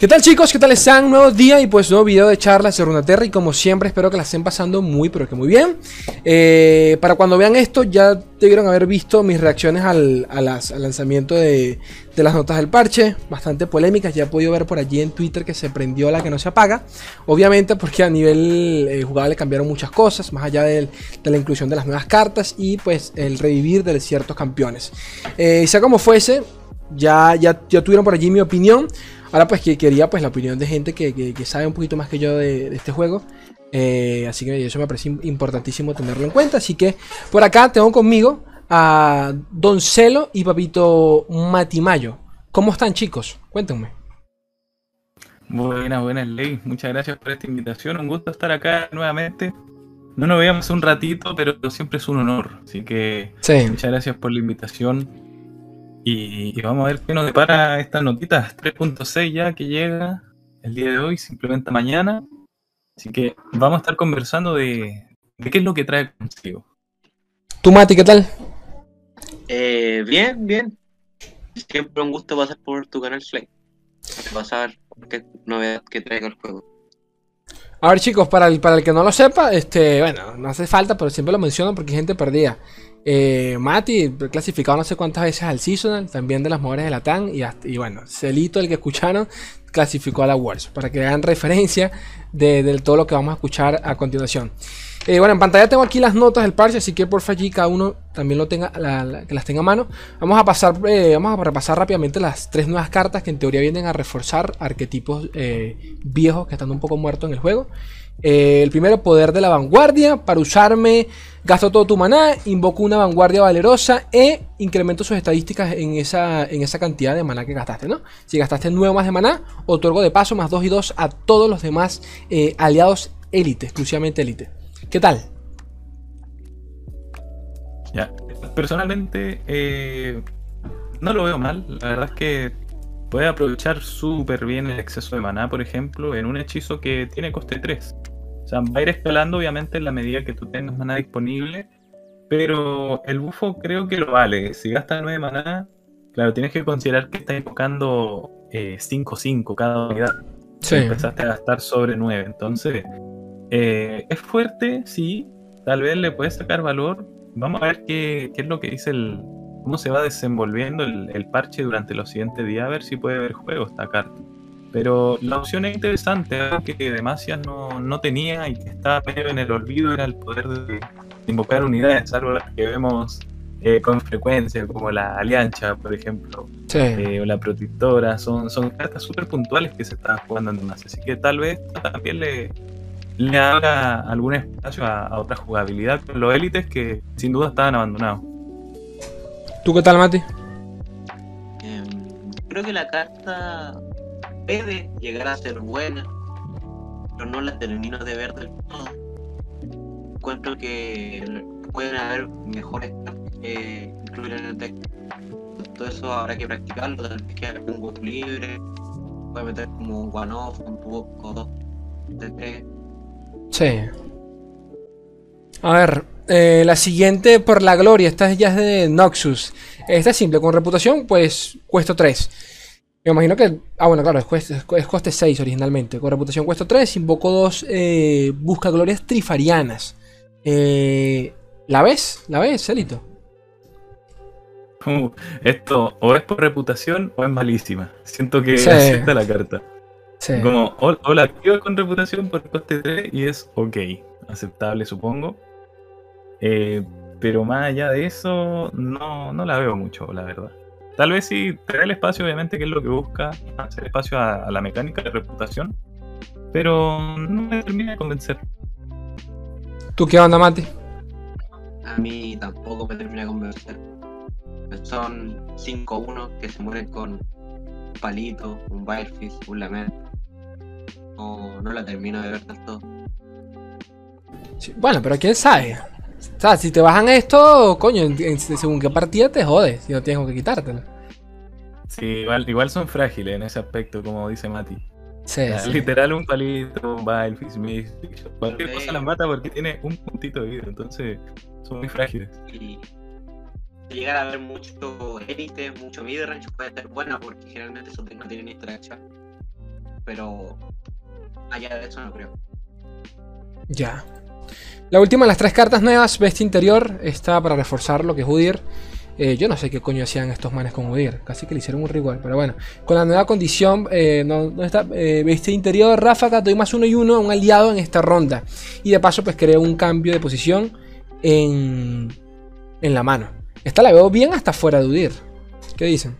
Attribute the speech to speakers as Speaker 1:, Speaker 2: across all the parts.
Speaker 1: ¿Qué tal chicos? ¿Qué tal están? Nuevo día y pues nuevo video de charlas de Runaterra y como siempre espero que la estén pasando muy pero que muy bien. Eh, para cuando vean esto ya debieron haber visto mis reacciones al, lanzamiento de, las notas del parche, bastante polémicas, ya he podido ver por allí en Twitter que se prendió la que no se apaga, obviamente porque a nivel eh, jugable cambiaron muchas cosas, más allá de la inclusión de las nuevas cartas y pues el revivir de ciertos campeones. Eh, sea como fuese, ya, ya, ya tuvieron por allí mi opinión. Ahora pues que quería pues la opinión de gente que, sabe un poquito más que yo de, este juego. Eh, así que eso me parece importantísimo tenerlo en cuenta. Así que por acá tengo conmigo a Don Celo y Papito Matimayo. ¿Cómo están chicos? Cuéntenme.
Speaker 2: Buenas, buenas, Ley. Muchas gracias por esta invitación. Un gusto estar acá nuevamente. No nos veíamos un ratito, pero siempre es un honor. Así que muchas gracias por la invitación. Y, vamos a ver qué nos depara estas notitas 3.6 ya que llega el día de hoy, simplemente mañana. Así que vamos a estar conversando de, qué es lo que trae consigo.
Speaker 1: ¿Tú, Mati, qué tal?
Speaker 3: Eh, bien, bien. Siempre un gusto pasar por tu canal Slay. Pasar qué novedad que traiga el juego.
Speaker 1: A ver chicos, para el, para el que no lo sepa, este, bueno, no hace falta, pero siempre lo menciono porque hay gente perdida. Eh, Mati, clasificado no sé cuántas veces al Seasonal, también de las mejores de la TAN. Y, bueno, Celito, el que escucharon, clasificó a la Worlds. Para que hagan referencia de, todo lo que vamos a escuchar a continuación. Eh, bueno, en pantalla tengo aquí las notas del parche, así que por allí cada uno también lo tenga, que las tenga a mano. Vamos a pasar, eh, vamos a repasar rápidamente las tres nuevas cartas que en teoría vienen a reforzar arquetipos viejos que están un poco muertos en el juego. El primero, poder de la vanguardia, para usarme Gasto todo tu maná, invoco una vanguardia valerosa e incremento sus estadísticas en esa, en esa cantidad de maná que gastaste, ¿no? Si gastaste 9 más de maná, otorgo de paso más 2 y 2 a todos los demás eh, aliados élite, exclusivamente élite. ¿Qué tal?
Speaker 2: Ya, personalmente eh, no lo veo mal. La verdad es que puede aprovechar súper bien el exceso de maná, por ejemplo, en un hechizo que tiene coste 3. O sea, va a ir escalando obviamente en la medida que tú tengas maná disponible, pero el bufo creo que lo vale. Si gastas 9 maná, claro, tienes que considerar que estás invocando 5-5 eh, cada unidad. Sí. Empezaste a gastar sobre 9, entonces eh, es fuerte, sí, tal vez le puedes sacar valor. Vamos a ver qué, es lo que dice el, cómo se va desenvolviendo el, el, parche durante los siguientes días, a ver si puede ver juego esta carta. Pero la opción es interesante, algo que Demacia no, no tenía y que estaba medio en el olvido era el poder de invocar unidades, algo que vemos eh, con frecuencia, como la Alianza, por ejemplo, eh, o la Protectora. Son, son cartas súper puntuales que se están jugando en Demacia. Así que tal vez también le, le haga algún espacio a, otra jugabilidad con los élites que sin duda estaban abandonados.
Speaker 1: ¿Tú qué tal, Mati?
Speaker 3: Em, creo que la carta puede llegar a ser buena, pero no la termino de ver del todo. Encuentro que pueden haber mejores que incluir en el deck. Todo eso habrá que practicarlo, tal vez que haga un voto libre, puede meter como un one-off, un poco dos, de tres.
Speaker 1: Sí. A ver, eh, la siguiente por la gloria, esta ya es de Noxus. Esta es simple, con reputación, pues cuesta 3. Me imagino que. Ah, bueno, claro, es, coste 6 originalmente. Con reputación cuesta 3. Invoco dos eh, busca glorias trifarianas. Eh, ¿La ves? ¿La ves, Celito?
Speaker 2: Uh, esto o es por reputación o es malísima. Siento que acepta la carta. Como o, la activo con reputación por coste 3 y es ok. Aceptable, supongo. Eh, pero más allá de eso, no, no la veo mucho, la verdad. Tal vez sí te el espacio, obviamente, que es lo que busca, hacer espacio a, la mecánica de reputación, pero no me termina de convencer.
Speaker 1: ¿Tú qué onda, Mati?
Speaker 3: A mí tampoco me termina de convencer. Son 5-1 que se mueren con un palito, un Wirefish, un Lament. No, no la termino de ver tanto.
Speaker 1: bueno, pero quién sabe. O sea, si te bajan esto, coño, según qué partida te jodes, si no tienes que quitártelo.
Speaker 2: Sí, igual, igual son frágiles en ese aspecto, como dice Mati. Sí, Literal un palito, un Smith, cualquier cosa las mata porque tiene un puntito de vida, entonces son muy frágiles. Y
Speaker 3: llegar a ver mucho élite, mucho midrange puede ser buena porque generalmente esos no tienen interacción. pero allá de eso no creo.
Speaker 1: Ya. La última de las tres cartas nuevas, Bestia Interior, está para reforzar lo que es Udir. Eh, yo no sé qué coño hacían estos manes con Udir. Casi que le hicieron un ritual. Pero bueno. Con la nueva condición. Eh, está. Eh, bestia interior. Ráfaga. Doy más uno y uno a un aliado en esta ronda. Y de paso. Pues creo un cambio de posición. En. En la mano. Esta la veo bien hasta fuera de Udir. ¿Qué dicen?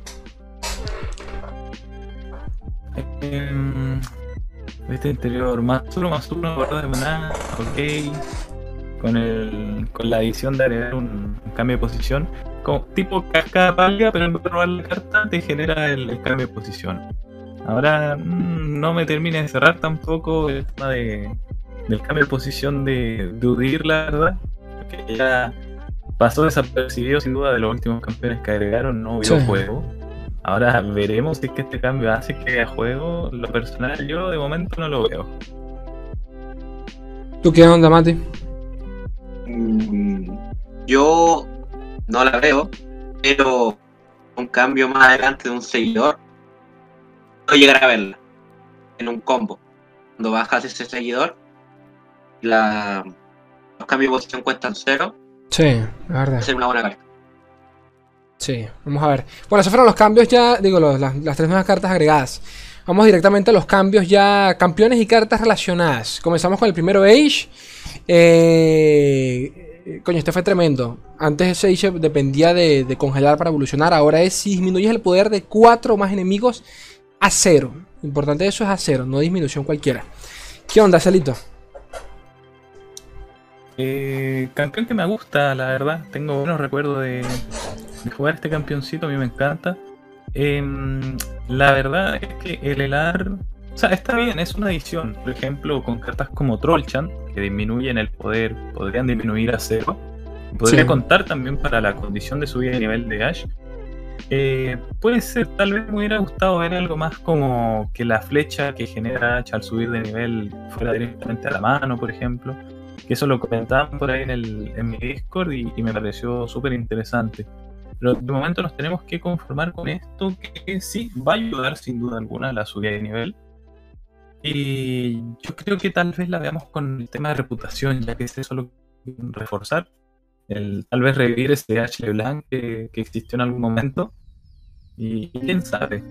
Speaker 2: Bestia interior. Más uno más uno. Guarda de maná. Ok. Con, el, con la adición de agregar un cambio de posición como tipo cascada palga, pero en vez de robar la carta te genera el, cambio de posición. Ahora mm, no me termina de cerrar tampoco el tema de, del cambio de posición de, de la verdad. Porque ya pasó desapercibido sin duda de los últimos campeones que agregaron, no hubo juego. Ahora veremos si es que este cambio hace que haya juego. Lo personal yo de momento no lo veo.
Speaker 1: ¿Tú qué onda, Mati?
Speaker 3: Mm, yo no la veo, pero un cambio más adelante de un seguidor, puedo llegar a verla en un combo. Cuando bajas ese seguidor, la, los cambios de posición cuestan cero.
Speaker 1: Sí, la verdad.
Speaker 3: ser una buena carta.
Speaker 1: Sí, vamos a ver. Bueno, esos fueron los cambios ya, digo, las, tres nuevas cartas agregadas. Vamos directamente a los cambios ya, campeones y cartas relacionadas. Comenzamos con el primero Age. Eh, eh, coño, este fue tremendo. Antes ese Age dependía de, congelar para evolucionar. Ahora es si disminuyes el poder de 4 o más enemigos a 0. importante eso es a 0, no disminución cualquiera. ¿Qué onda, Celito?
Speaker 2: Eh, campeón que me gusta, la verdad. Tengo buenos recuerdos de, jugar este campeoncito, a mí me encanta. Em, la verdad es que el helar o sea, está bien, es una adición. Por ejemplo, con cartas como Trollchan, que disminuyen el poder, podrían disminuir a cero. Podría contar también para la condición de subida de nivel de Ash. Eh, puede ser, tal vez me hubiera gustado ver algo más como que la flecha que genera Ash al subir de nivel fuera directamente a la mano, por ejemplo. Que eso lo comentaban por ahí en, el, en mi Discord y, y me pareció súper interesante. Pero de momento nos tenemos que conformar con esto que sí va a ayudar sin duda alguna a la subida de nivel y yo creo que tal vez la veamos con el tema de reputación, ya que es eso lo que reforzar. El, tal vez revivir ese H. LeBlanc que, que existió en algún momento. Y, quién sabe.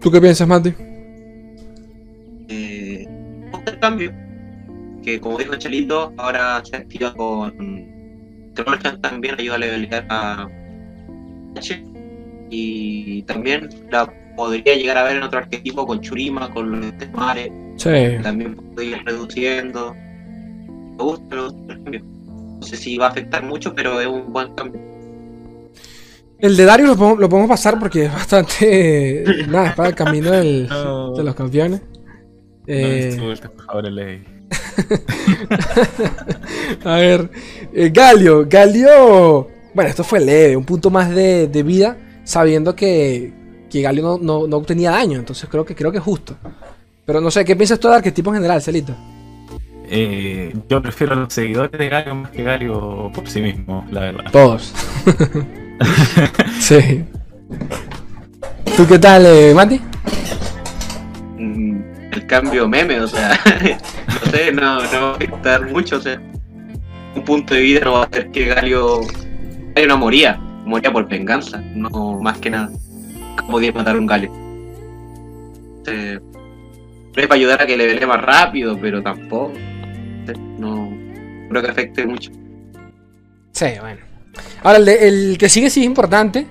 Speaker 1: ¿Tú qué piensas, Mati?
Speaker 3: Eh, cambio. Que como dijo Chalito, ahora se activa con. Trollchan también ayuda a levelear a H. Y también la podría llegar a ver en otro arquetipo con Churima, con los mares.
Speaker 1: Sí.
Speaker 3: También podría ir reduciendo. Me gusta, me gusta el cambio. No sé si va a afectar mucho, pero es un buen cambio.
Speaker 1: El de Dario lo podemos, pasar porque es bastante. nada, es para el camino del, de los campeones.
Speaker 2: Eh... por favor, ley.
Speaker 1: a ver, eh, Galio, Galio. Bueno, esto fue leve, un punto más de, de vida, sabiendo que, que Galio no, no, obtenía daño. Entonces creo que creo que es justo. Pero no sé, ¿qué piensas tú de arquetipo en general, Celito?
Speaker 2: Eh, yo prefiero a los seguidores de Galio más que Galio por sí mismo, la verdad.
Speaker 1: Sé. sí. ¿Tú qué tal, eh, Mati?
Speaker 3: El cambio meme, o sea, no sé, no, no va a afectar mucho, o sea, un punto de vida no va a hacer que Galio, Galio no moría, moría por venganza, no más que nada podía matar un galio. Eh, es para ayudar a que le vele más rápido, pero tampoco. No creo que afecte mucho.
Speaker 1: Sí, bueno. Ahora, el, que sigue sí es importante.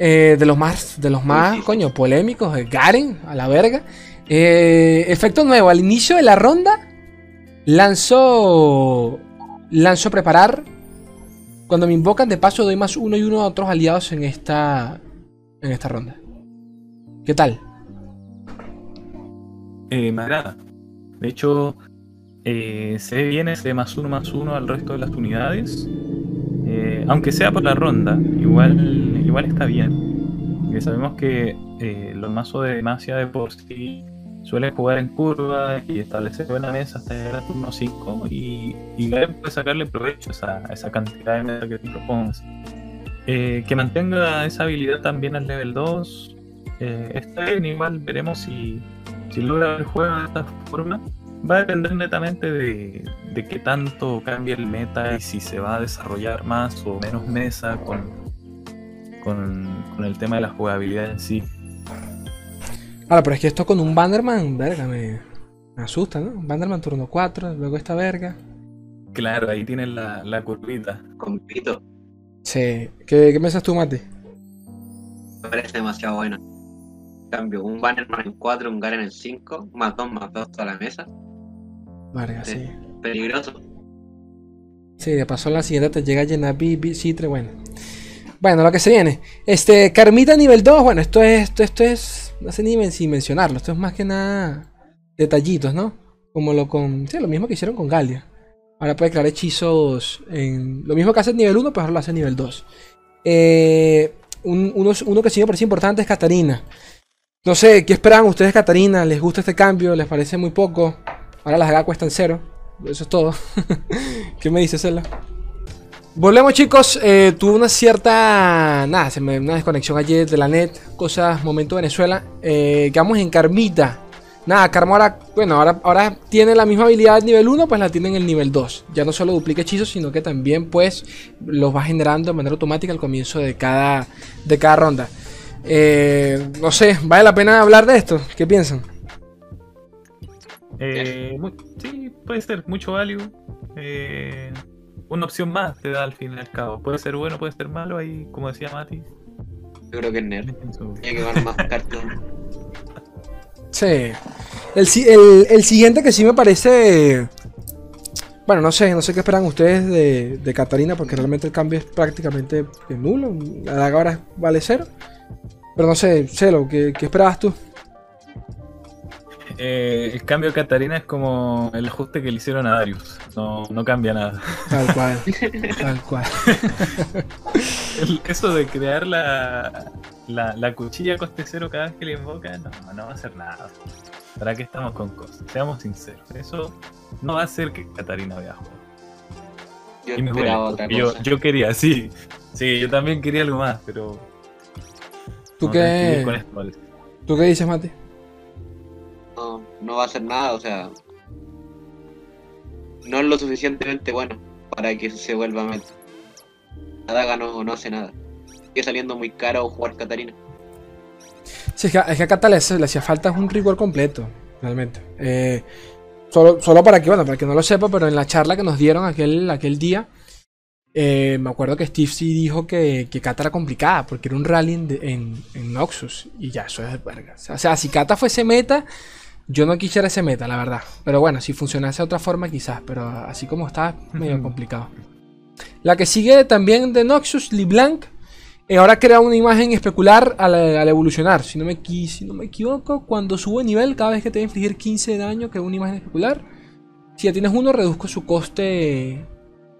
Speaker 1: Eh, de los más, de los más, coño, polémicos, Garen, a la verga. Eh, efecto nuevo, al inicio de la ronda, lanzó, lanzó preparar. Cuando me invocan, de paso doy más uno y uno a otros aliados en esta, en esta ronda. ¿Qué tal?
Speaker 2: Eh, me agrada. De hecho, eh, se viene ese más uno más uno al resto de las unidades. Eh, aunque sea por la ronda, igual, igual está bien. Porque sabemos que los mazos de Demacia de por sí suelen jugar en curva y establecer buena mesa hasta llegar a turno 5 y, y puede sacarle provecho a esa, cantidad de mesa que tú propongas. Eh, que mantenga esa habilidad también al level 2 Eh, está bien, igual veremos si, si logra el juego de esta forma. Va a depender netamente de, de qué tanto cambia el meta y si se va a desarrollar más o menos mesa con, con, con el tema de la jugabilidad en sí.
Speaker 1: Ahora, pero es que esto con un Banderman, verga, me, me asusta, ¿no? Banderman turno 4, luego esta verga.
Speaker 2: Claro, ahí tienes la, la curvita.
Speaker 3: Con Pito.
Speaker 1: Sí. ¿Qué, qué piensas tú, Mati?
Speaker 3: Me parece demasiado bueno. En cambio, un Bannerman en 4, un Garen en 5, más 2, más 2 toda la mesa.
Speaker 1: Verga, sí.
Speaker 3: Sí. Peligroso.
Speaker 1: Sí, de paso la siguiente te llega llena Bibi, Citre, bueno. Bueno, lo que se viene. Este, Carmita nivel 2, bueno, esto es, esto, esto es, no sé ni men- sin mencionarlo, esto es más que nada detallitos, ¿no? Como lo con, sí, lo mismo que hicieron con Galia. Ahora puede crear hechizos en, lo mismo que hace en nivel 1, pues ahora lo hace en nivel 2. Eh, un- uno, que sí me parece importante es Katarina. No sé, ¿qué esperan ustedes, Katarina? ¿Les gusta este cambio? ¿Les parece muy poco? Ahora las H cuestan cero. Eso es todo. ¿Qué me dice Cela? Volvemos chicos, eh, tuve una cierta, nada, se me, una desconexión ayer de la net, cosas, momento Venezuela, eh, quedamos en Carmita, nada, Karma ahora, bueno, ahora, ahora tiene la misma habilidad nivel 1, pues la tiene en el nivel 2, ya no solo duplica hechizos, sino que también pues los va generando de manera automática al comienzo de cada, de cada ronda. Eh, no sé, ¿vale la pena hablar de esto? ¿Qué piensan?
Speaker 2: Eh, sí, puede ser mucho value. Eh, una opción más te da al fin y al cabo. Puede ser bueno, puede ser malo. Ahí, como decía Mati.
Speaker 3: Yo creo que es nerd. Tiene que ganar más cartas.
Speaker 1: Sí. El, si- el- el siguiente que sí me parece. Bueno, no sé, no sé qué esperan ustedes de, de Catarina, porque realmente el cambio es prácticamente nulo. La daga ahora vale cero. Pero no sé, Celo, ¿qué, qué esperabas tú?
Speaker 2: Eh, el cambio de Katarina es como el ajuste que le hicieron a Darius. No, no cambia nada.
Speaker 1: Tal cual. tal cual.
Speaker 2: El- eso de crear la, la, la cuchilla coste cero cada vez que le invoca, no, no va a hacer nada. ¿Para qué estamos con cosas? Seamos sinceros. Eso no va a hacer que Katarina vea juego.
Speaker 3: Yo
Speaker 2: Y me duele,
Speaker 3: esperaba otra
Speaker 2: porque yo, quería, sí. Sí, yo también quería algo más, pero.
Speaker 1: ¿Tú qué,
Speaker 2: con esto, ¿vale?
Speaker 1: ¿Tú qué dices, Mati?
Speaker 3: No, va a hacer nada, o sea. No es lo suficientemente bueno para que se vuelva meta. La daga no, no hace nada. Sigue saliendo muy caro jugar Catarina.
Speaker 1: Sí, es que, a Cata le, hacía falta un rigor completo, realmente. Eh, solo, solo para que, bueno, para que no lo sepa, pero en la charla que nos dieron aquel, aquel día, eh, me acuerdo que Steve sí dijo que, que era complicada, porque era un rally en, en, Noxus, y ya, eso es verga. O sea, si Cata fuese meta, yo no quisiera ese meta, la verdad. Pero bueno, si funcionase de otra forma, quizás, pero así como está, medio complicado. La que sigue también de Noxus, LeBlanc. Eh, ahora crea una imagen especular al, al evolucionar. Si no, me, si no me equivoco, cuando sube nivel, cada vez que te va a infligir 15 de daño, crea una imagen especular. Si ya tienes uno, reduzco su coste.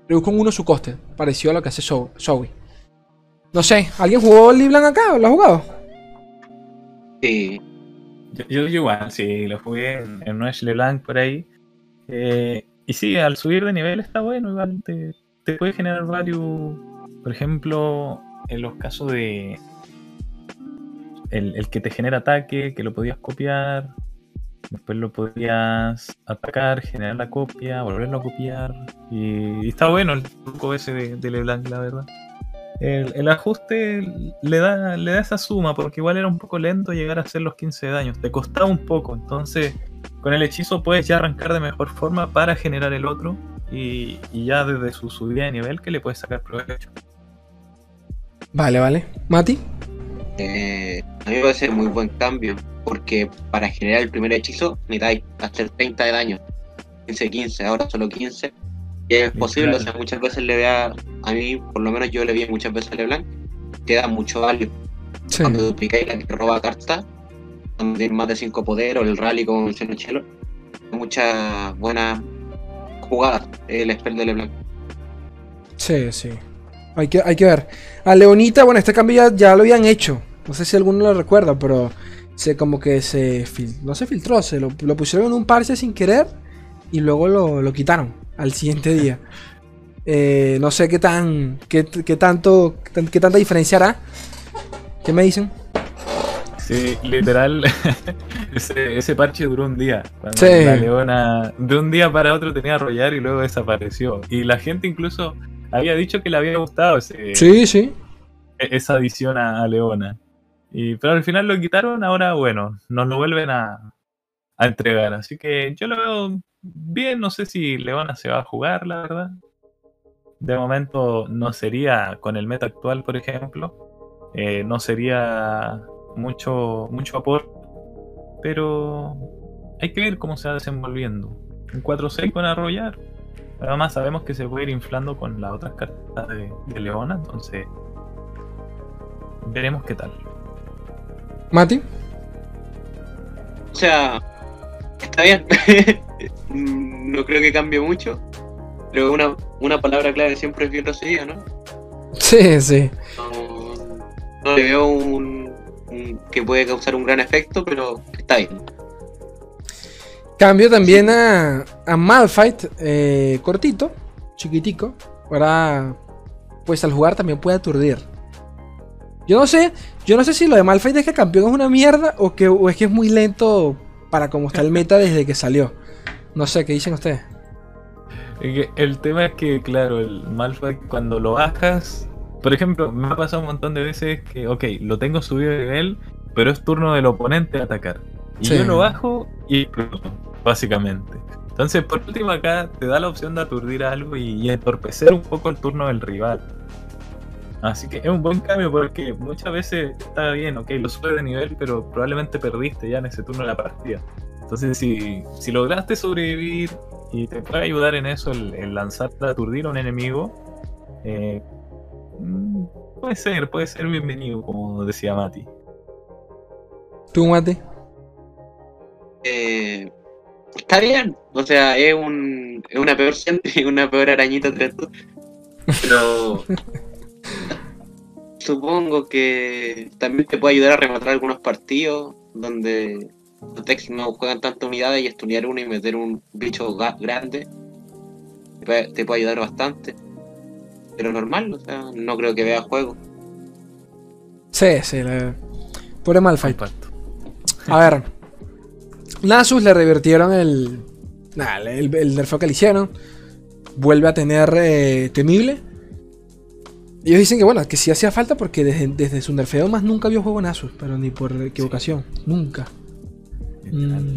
Speaker 1: Reduzco en uno su coste. Parecido a lo que hace Zoe. Zoe. No sé, ¿alguien jugó LeBlanc acá? ¿Lo ha jugado?
Speaker 3: Sí,
Speaker 2: Yo, yo igual, sí, lo jugué en, en LeBlanc por ahí. Eh, y sí, al subir de nivel está bueno, igual te, te puede generar value. Por ejemplo, en los casos de. El, el que te genera ataque, que lo podías copiar. Después lo podías atacar, generar la copia, volverlo a copiar. Y, está bueno el truco ese de LeBlanc, la verdad. El, el ajuste le da, le da esa suma, porque igual era un poco lento llegar a hacer los 15 de daño. Te costaba un poco, entonces con el hechizo puedes ya arrancar de mejor forma para generar el otro. Y, y ya desde su subida de nivel que le puedes sacar provecho.
Speaker 1: Vale, vale. ¿Mati?
Speaker 3: eh, a mí me parece muy buen cambio. Porque para generar el primer hechizo necesitáis hacer 30 de daño. 15-15, ahora solo 15. Y es posible,
Speaker 2: claro.
Speaker 3: o sea, muchas veces le vea, a mí, por lo menos yo le vi muchas veces a LeBlanc, que da mucho value.
Speaker 1: Sí.
Speaker 3: Cuando duplicáis la que roba carta, cuando tienes más de 5 poder o el rally con Xenochelo, muchas buenas jugadas el spell de LeBlanc.
Speaker 1: Sí, sí. Hay que, hay que ver. A Leonita, bueno, este cambio ya, ya lo habían hecho. No sé si alguno lo recuerda, pero se como que se fil- no se filtró, se lo, lo pusieron en un parche sin querer y luego lo, lo quitaron al siguiente día. Eh, no sé qué tan qué, qué tanto qué, tan- qué tanta diferencia hará. ¿Qué me dicen?
Speaker 2: Sí, literal, ese, ese parche duró un día. Cuando
Speaker 1: Sí.
Speaker 2: La leona de un día para otro tenía a arrollar y luego desapareció. Y la gente incluso había dicho que le había gustado ese,
Speaker 1: Sí, sí.
Speaker 2: e- esa adición a, a Leona. Y, pero al final lo quitaron, ahora bueno, nos lo vuelven a, a entregar. Así que yo lo veo bien, no sé si Leona se va a jugar, la verdad. De momento no sería con el meta actual, por ejemplo, eh, no sería mucho, mucho aporte, pero hay que ver cómo se va desenvolviendo. Un 4-6 con arrollar. Además sabemos que se puede ir inflando con las otras cartas de, de Leona, entonces veremos qué tal.
Speaker 1: Mati.
Speaker 3: O sea, está bien. Mm, no creo que cambie mucho. Pero una, una palabra clave siempre es bien recibida, ¿no?
Speaker 1: Sí, sí.
Speaker 3: No, no le veo un, un- que puede causar un gran efecto, pero está bien.
Speaker 1: Cambio también a, a Malphite, eh, cortito, chiquitico. Ahora, pues al jugar también puede aturdir. Yo no sé, yo no sé si lo de Malphite es que el campeón es una mierda o, que, o es que es muy lento para como está el meta desde que salió. No sé, ¿qué dicen ustedes?
Speaker 2: El tema es que, claro, el Malphite cuando lo bajas, por ejemplo, me ha pasado un montón de veces que, ok, lo tengo subido de nivel, pero es turno del oponente atacar. Y
Speaker 1: Sí.
Speaker 2: yo lo bajo y exploto, básicamente. Entonces, por último, acá te da la opción de aturdir algo y, y entorpecer un poco el turno del rival. Así que es un buen cambio porque muchas veces está bien, ok, lo subes de nivel, pero probablemente perdiste ya en ese turno de la partida. Entonces, si, si lograste sobrevivir y te puede ayudar en eso el, el lanzar a aturdir a un enemigo, eh, mm, puede ser, puede ser bienvenido, como decía Mati.
Speaker 1: ¿Tú, Mati?
Speaker 3: Eh, está bien. O sea, es, un, es una peor siempre, una peor arañita entre tú. Pero supongo que también te puede ayudar a rematar algunos partidos donde Tex no juegan tantas unidades y estudiar uno y meter un bicho grande. Te puede, te puede ayudar bastante. Pero normal, o sea, no creo que vea juego.
Speaker 1: Sí, sí. La... Pobre Malphite.
Speaker 2: Comparto.
Speaker 1: A ver. Nasus le revirtieron el. Nah, el, el nerfeo que le hicieron. Vuelve a tener eh, temible. Ellos dicen que bueno, que sí hacía falta porque desde, desde su nerfeo más nunca vio juego Nasus, pero ni por equivocación. Nunca. Mm,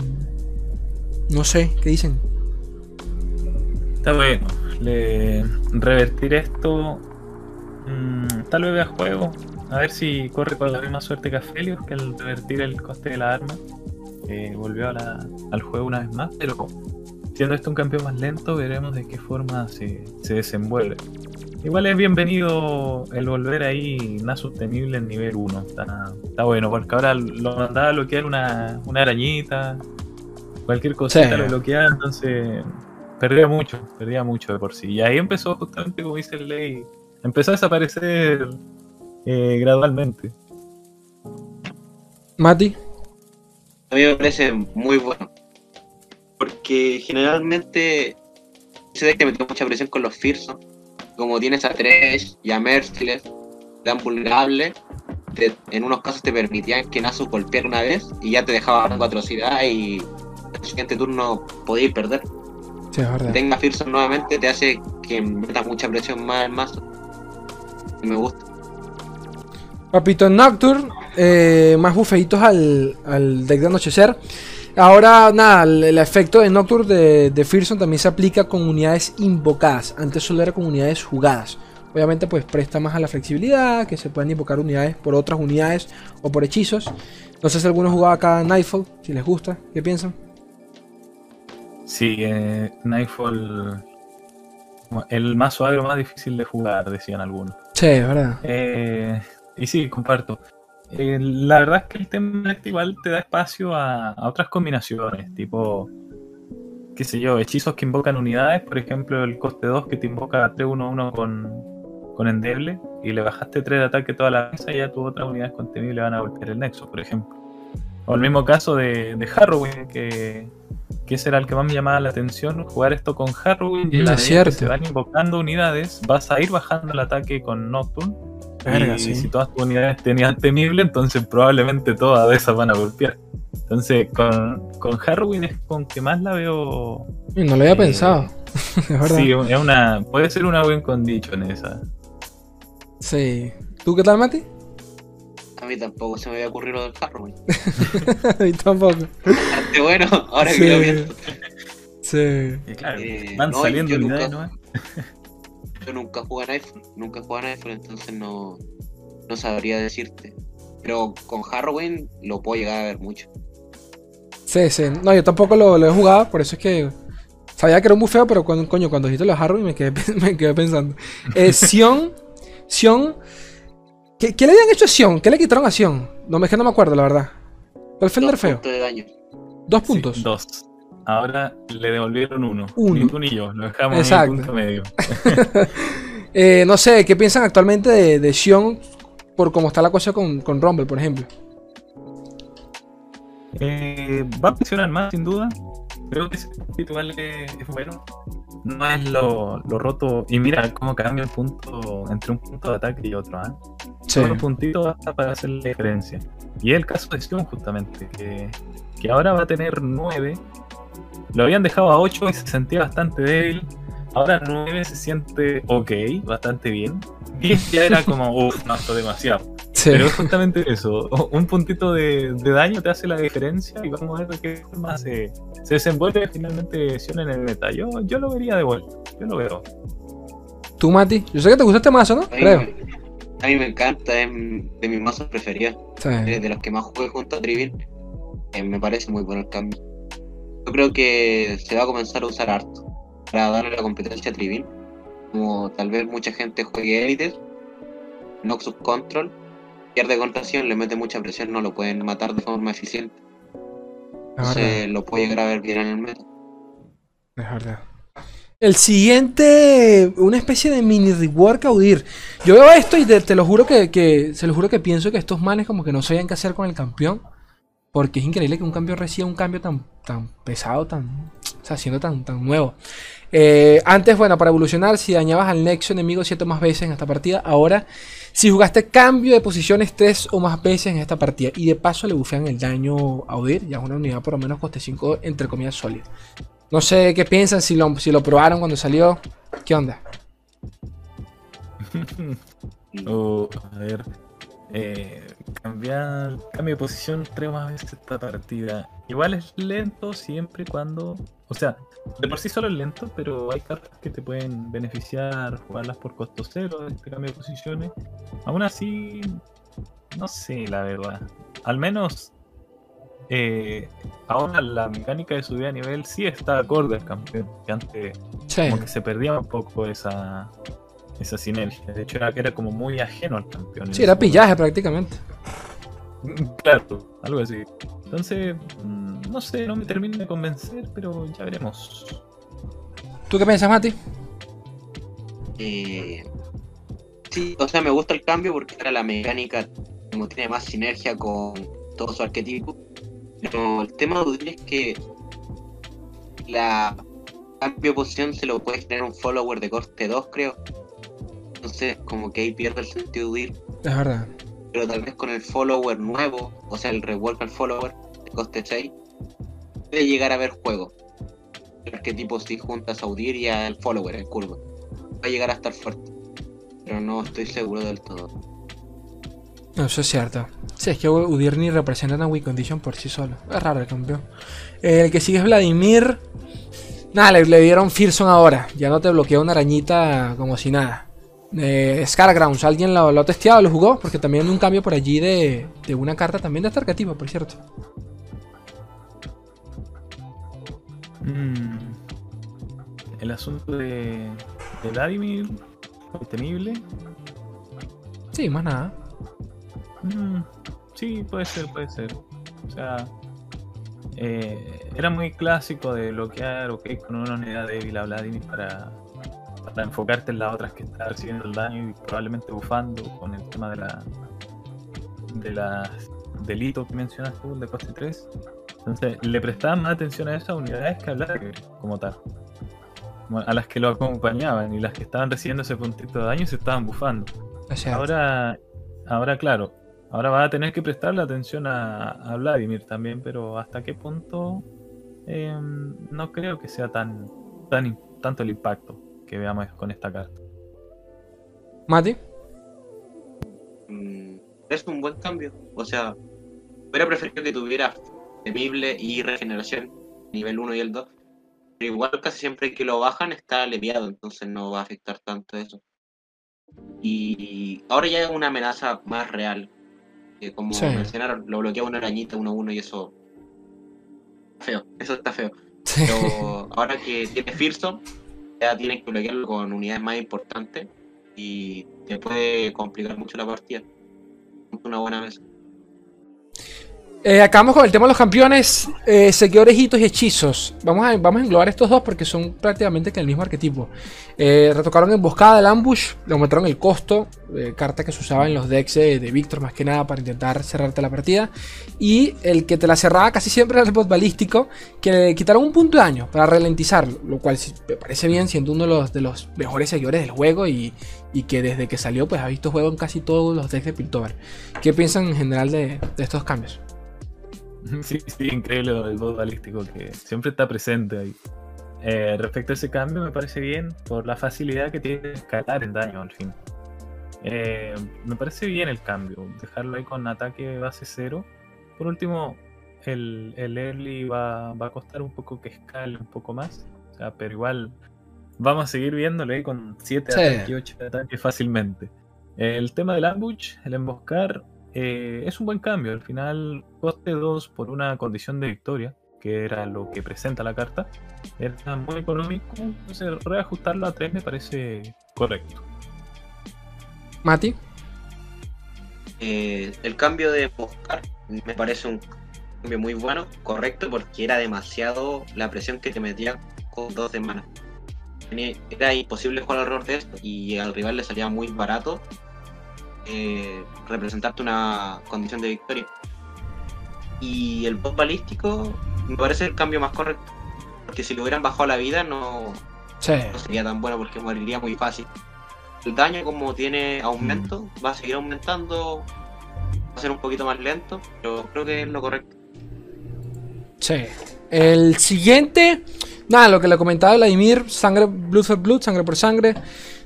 Speaker 1: no sé, ¿qué dicen?
Speaker 2: Está bueno. Le, revertir esto. mm, tal vez vea juego. A ver si corre con la misma suerte que Aphelios, que al revertir el coste de la arma. eh, volvió a la- al juego una vez más, pero siendo esto un campeón más lento, veremos de qué forma se, se desenvuelve. Igual es bienvenido el volver ahí Nasus temible en nivel 1. Está, está bueno, porque ahora lo mandaba a bloquear una, una arañita, cualquier cosita
Speaker 1: Sí.
Speaker 2: lo bloqueaba, entonces perdía mucho, perdía mucho de por sí. Y ahí empezó justamente, como dice el ley, empezó a desaparecer eh, gradualmente.
Speaker 1: Mati.
Speaker 3: A mí me parece muy bueno. Porque generalmente ese deck te metió mucha presión con los Fearsome. Como tienes a Thresh y a Merciless, tan vulnerable, te- en unos casos te permitían que Nasus golpeara una vez y ya te dejaba dando atrocidad y el siguiente turno podías perder.
Speaker 1: Sí, es verdad.
Speaker 3: tenga Fearsome nuevamente te hace que metas mucha presión más al mazo. Me gusta.
Speaker 1: Papito Nocturne, eh, más bufeitos al, al deck de anochecer. Ahora, nada, el, el efecto de Nocturne de, de Fearsome también se aplica con unidades invocadas. Antes solo era con unidades jugadas. Obviamente, pues presta más a la flexibilidad, que se pueden invocar unidades por otras unidades o por hechizos. No sé si alguno jugaba acá Nightfall, si les gusta, ¿qué piensan?
Speaker 2: Sí, eh, Nightfall. El mazo agro más difícil de jugar, decían algunos.
Speaker 1: Sí, es verdad.
Speaker 2: Eh, y sí, comparto. Eh, la verdad es que el tema igual te da espacio a, a otras combinaciones, tipo, qué sé yo, hechizos que invocan unidades, por ejemplo, el coste 2 que te invoca 3-1-1 con, con endeble y le bajaste 3 de ataque toda la mesa y ya tus otras unidades con temible van a golpear el nexo, por ejemplo. O el mismo caso de, de Harrowing, que, que ese era el que más me llamaba la atención, jugar esto con Harrowing y la
Speaker 1: es cierto.
Speaker 2: se van invocando unidades, vas a ir bajando el ataque con Nocturne
Speaker 1: Verga,
Speaker 2: y
Speaker 1: sí.
Speaker 2: si todas tus unidades tenían temible, entonces probablemente todas esas van a golpear. Entonces, con, con Harrowing es con que más la veo.
Speaker 1: No lo había
Speaker 2: Eh,
Speaker 1: pensado. es verdad.
Speaker 2: Sí, es una, puede ser una buen condition esa.
Speaker 1: Sí. ¿Tú qué tal, Mati?
Speaker 3: A mí tampoco se me había ocurrido lo del Harrowing.
Speaker 1: A mí tampoco.
Speaker 3: Bastante bueno, ahora
Speaker 1: Sí.
Speaker 3: que lo pienso.
Speaker 1: Sí.
Speaker 2: Y claro,
Speaker 3: Eh,
Speaker 2: van
Speaker 3: no,
Speaker 2: saliendo unidades
Speaker 3: nunca-
Speaker 2: nuevas.
Speaker 3: Yo nunca jugué en iPhone, nunca jugué en iPhone, entonces no, no sabría decirte. Pero con Harrowing lo puedo llegar a ver mucho.
Speaker 1: Sí, sí. No, yo tampoco lo, lo he jugado, por eso es que. Sabía que era muy feo, pero cuando, coño, cuando dijiste los Harrowing me quedé, me quedé pensando. Eh, Sion. Sion. ¿qué, qué le habían hecho a Sion? ¿Qué le quitaron a Sion? No, es que no me acuerdo, la verdad. ¿Cuál fue el
Speaker 3: Dos
Speaker 1: nerfeo?
Speaker 3: puntos de daño.
Speaker 1: Dos
Speaker 2: Sí,
Speaker 1: puntos.
Speaker 2: dos. Ahora le devolvieron uno.
Speaker 1: Uno.
Speaker 2: Ni tú ni yo. Lo dejamos
Speaker 1: Exacto.
Speaker 2: en el punto medio.
Speaker 1: Eh, no sé, ¿qué piensan actualmente de, de Sion por cómo está la cosa con, con Rumble, por ejemplo?
Speaker 2: Eh, va a funcionar más, sin duda. Creo que ese igual es, es bueno. No es lo, lo roto. Y mira cómo cambia el punto entre un punto de ataque y otro. ¿ah?
Speaker 1: Sí.
Speaker 2: Solo un puntito basta para hacer la diferencia. Y es el caso de Sion, justamente, que, que ahora va a tener 9. Lo habían dejado a 8 y se sentía bastante débil. Ahora 9 se siente ok, bastante bien. 10 ya era como, uff, no, esto es demasiado.
Speaker 1: Sí.
Speaker 2: Pero es justamente eso, un puntito de, de daño te hace la diferencia y vamos a ver de qué forma se, se desenvuelve finalmente Sion en el meta. Yo, yo lo vería de vuelta, yo lo veo.
Speaker 1: Tú, Mati. Yo sé que te gusta este mazo, ¿no?
Speaker 3: A mí,
Speaker 1: Creo.
Speaker 3: me, a mí me encanta, es de mis mazos preferidos.
Speaker 1: Sí.
Speaker 3: Es de los que más jugué junto a Trivil. Eh, me parece muy bueno el cambio. Yo creo que se va a comenzar a usar harto para darle la competencia a Trivil. Como tal vez mucha gente juegue Elite, Noxus Control, pierde contación, le mete mucha presión, no lo pueden matar de forma eficiente.
Speaker 1: Es
Speaker 3: Entonces lo puede llegar a ver bien en el meta.
Speaker 1: Es verdad. El siguiente, una especie de mini rework a Udir. Yo veo esto y te, te lo juro que, que- se lo juro que pienso que estos manes como que no sabían qué hacer con el campeón. Porque es increíble que un campeón reciba un cambio tan, tan pesado, tan, o sea, siendo tan, tan nuevo. Eh, antes, bueno, para evolucionar, si dañabas al nexo enemigo 7 o más veces en esta partida, ahora, si jugaste cambio de posiciones 3 o más veces en esta partida, y de paso le bufean el daño a Udir, ya es una unidad por lo menos coste 5, entre comillas, sólida. No sé qué piensan, si lo, si lo probaron cuando salió. ¿Qué onda?
Speaker 2: O, a ver, eh, cambiar, cambio de posición tres más veces esta partida. Igual es lento siempre cuando, o sea, de por sí solo es lento, pero hay cartas que te pueden beneficiar jugarlas por costo cero, este cambio de posiciones. Aún así, no sé, la verdad. Al menos eh, ahora la mecánica de subida a nivel sí está acorde al campeón, que antes
Speaker 1: Sí.
Speaker 2: como que se perdía un poco esa, esa sinergia. De hecho, era era como muy ajeno al campeón.
Speaker 1: Sí, era pillaje prácticamente.
Speaker 2: Claro, algo así. Entonces, mm, no sé, no me termina de convencer, pero ya veremos.
Speaker 1: ¿Tú qué piensas, Mati?
Speaker 3: Eh, sí, o sea, me gusta el cambio porque ahora la mecánica como tiene más sinergia con todo su arquetipo. Pero el tema de es que la cambio de posición se lo puede generar un follower de corte 2, creo. Entonces, como que ahí pierde el sentido de Udir.
Speaker 1: Es verdad.
Speaker 3: Pero tal vez con el follower nuevo, o sea, el rework al follower de coste 6, puede llegar a ver juego. El arquetipo si juntas a Udir y al follower, el curva. Va a llegar a estar fuerte. Pero no estoy seguro del todo.
Speaker 1: No, eso es cierto. Sí, es que Udir ni representa una Wii Condition por sí solo. Es raro el campeón. Eh, el que sigue es Vladimir. Nada, le, le dieron Fearson ahora. Ya no te bloquea una arañita como si nada. Eh, Scargrounds, ¿alguien lo, lo ha testeado? ¿Lo jugó? Porque también hay un cambio por allí de, de una carta también de arquetipo, por cierto.
Speaker 2: Mm, El asunto de, de Vladimir, temible.
Speaker 1: Sí, más nada.
Speaker 2: Mm, sí, puede ser, puede ser. O sea, eh, era muy clásico de bloquear, ok, con una unidad débil a Vladimir para, para enfocarte en las otras que están recibiendo el daño y probablemente bufando con el tema de la de las delitos que mencionas tú, de coste 3. Entonces, le prestaban más atención a esas unidades que a Vladimir como tal. A las que lo acompañaban y las que estaban recibiendo ese puntito de daño se estaban bufando. Ahora, ahora claro, ahora va a tener que prestarle atención a, a Vladimir también, pero hasta qué punto eh, no creo que sea tan, tan tanto el impacto que veamos con esta carta.
Speaker 1: Mati.
Speaker 3: Mm, es un buen cambio. O sea, hubiera preferido que tuviera temible y regeneración, nivel 1 y el 2. Pero igual casi siempre que lo bajan está aliviado, entonces no va a afectar tanto eso. Y ahora ya es una amenaza más real. Que como
Speaker 1: Sí.
Speaker 3: mencionaron, lo bloquea una arañita 1-1 y eso. Feo, eso está feo. Pero ahora que tiene Fearsome, ya tienes que bloquearlo con unidades más importantes y te puede complicar mucho la partida. Una buena mesa.
Speaker 1: Eh, acabamos con el tema de los campeones, eh, seguidores, y hechizos. Vamos a, vamos a englobar estos dos porque son prácticamente que el mismo arquetipo. Eh, retocaron emboscada del ambush, le aumentaron el costo, eh, carta que se usaba en los decks de, Víctor más que nada para intentar cerrarte la partida. Y el que te la cerraba casi siempre era el bot balístico, que le quitaron un punto de daño para ralentizarlo, lo cual me parece bien siendo uno de los, de los mejores seguidores del juego y, y que desde que salió pues ha visto juego en casi todos los decks de Piltover. ¿Qué piensan en general de- de estos cambios?
Speaker 2: Sí, sí, increíble del bot balístico que siempre está presente ahí. Eh, respecto a ese cambio, me parece bien por la facilidad que tiene de escalar en daño al fin. Eh, me parece bien el cambio, dejarlo ahí con ataque base cero. Por último, el, el early va, va a costar un poco que escale un poco más, o sea, pero igual vamos a seguir viéndolo ahí con 7
Speaker 1: Sí.
Speaker 2: ataques, 8 ataques fácilmente. El tema del ambush, el emboscar, eh, es un buen cambio. Al final, coste 2 por una condición de victoria, que era lo que presenta la carta, era muy económico. Entonces, reajustarlo a 3 me parece correcto.
Speaker 1: Mati.
Speaker 3: Eh, el cambio de buscar me parece un cambio muy bueno, correcto, porque era demasiado la presión que te metía con dos de mana. Tenía- Era imposible jugar alrededor de esto y al rival le salía muy barato eh, representarte una condición de victoria. Y el bot balístico me parece el cambio más correcto, porque si lo hubieran bajado la vida no,
Speaker 1: Sí.
Speaker 3: no sería tan bueno porque moriría muy fácil. El daño como tiene aumento, va a seguir aumentando, va a ser un poquito más lento, pero creo que es lo correcto.
Speaker 1: Sí. El siguiente. Nada, lo que le comentaba Vladimir, sangre, blood for blood, sangre por sangre.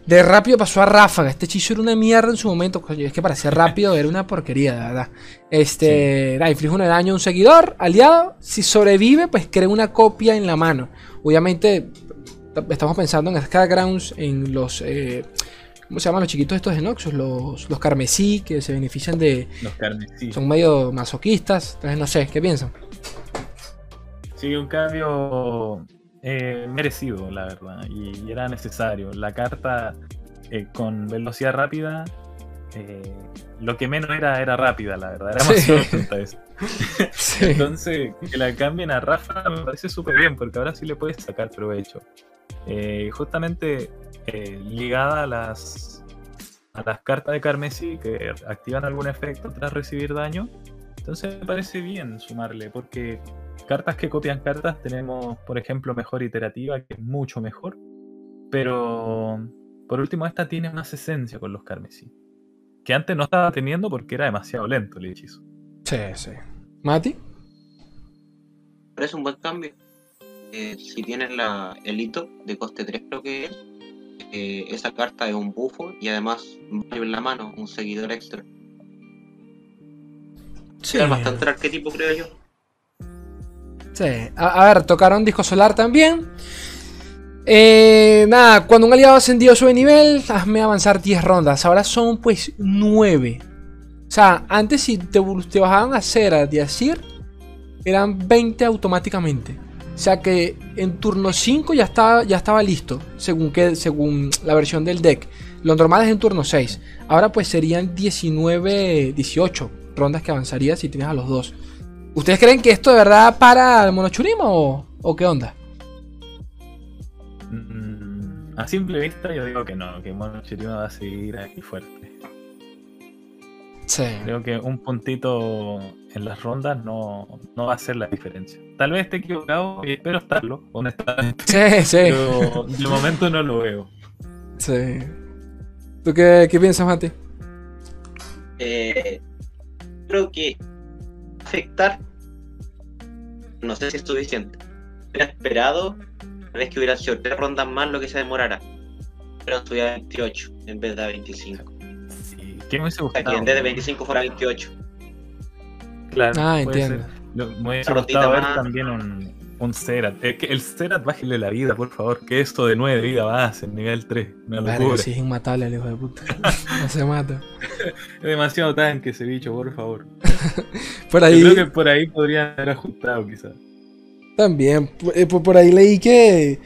Speaker 1: De rápido pasó a ráfaga. Este hechizo era una mierda en su momento. Es que para ser rápido era una porquería, de verdad. Este. nada, inflige un daño a un seguidor, aliado. Si sobrevive, pues crea una copia en la mano. Obviamente, estamos pensando en Skygrounds, en los. eh, ¿Cómo se llaman los chiquitos estos de Noxus? Los, los carmesí que se benefician de.
Speaker 2: Los carmesí.
Speaker 1: Son medio masoquistas. Entonces, no sé, ¿qué piensan?
Speaker 2: Sí, un cambio eh, merecido, la verdad, y, y era necesario. La carta eh, con velocidad rápida, eh, lo que menos era era rápida, la verdad, era eso.
Speaker 1: Sí.
Speaker 2: Entonces, que la cambien a Rafa me parece súper bien, porque ahora sí le puedes sacar provecho. Justamente ligada a las, a las cartas de Carmesí que activan algún efecto tras recibir daño. Entonces me parece bien sumarle, porque cartas que copian cartas tenemos, por ejemplo, mejor iterativa, que es mucho mejor. Pero por último, esta tiene más esencia con los Carmesí. Que antes no estaba teniendo porque era demasiado lento el hechizo.
Speaker 1: Sí, sí. Mati.
Speaker 3: Pero es un buen cambio. Eh, si tienes la, el hito de coste 3 creo que es, eh, esa carta es un bufo y además vale en la mano, un seguidor extra.
Speaker 1: Sí.
Speaker 3: Es bastante arquetipo creo yo.
Speaker 1: Sí. A, ver, tocaron disco solar también. Eh, nada, cuando un aliado ascendido sube nivel, hazme avanzar 10 rondas. Ahora son pues 9. O sea, antes si te, te bajaban a Cera de Asir, eran 20 automáticamente. O sea que en turno 5 ya estaba, ya estaba listo, según, que, según la versión del deck. Lo normal es en turno 6. Ahora pues serían 19, 18 rondas que avanzaría si tienes a los dos. ¿Ustedes creen que esto de verdad para el monochurimo o, o qué onda?
Speaker 2: Mm, a simple vista yo digo que no, que Mono Chirima va a seguir aquí fuerte.
Speaker 1: Sí.
Speaker 2: Creo que un puntito en las rondas no, no va a hacer la diferencia. Tal vez esté equivocado y espero estarlo, honestamente.
Speaker 1: Sí, sí.
Speaker 2: Pero de momento no lo veo.
Speaker 1: sí. ¿Tú qué, qué piensas, Mati?
Speaker 3: Eh, creo que afectar, no sé si es suficiente. Hubiera esperado, tal vez que hubiera sido tres rondas más lo que se demorara. Pero subía a 28 en vez de a 25.
Speaker 2: Sí, ¿Qué me hubiese
Speaker 3: O sea,
Speaker 2: gustado?
Speaker 3: que en vez de 25 fuera 28.
Speaker 2: Claro,
Speaker 1: Ah,
Speaker 2: puede
Speaker 1: entiendo.
Speaker 2: ser. Me hubiese gustado ver
Speaker 3: más.
Speaker 2: también un, un. Eh, que el Zerat bájale la vida, por favor. Que esto de 9 de vida base en nivel 3. Una locura.
Speaker 1: sí es inmatable el hijo de puta. No se mata.
Speaker 2: Es demasiado tanque ese bicho, por favor.
Speaker 1: Por
Speaker 2: Yo
Speaker 1: ahí
Speaker 2: creo que por ahí podrían haber ajustado, quizás.
Speaker 1: también. Por, eh, por- ahí leí que.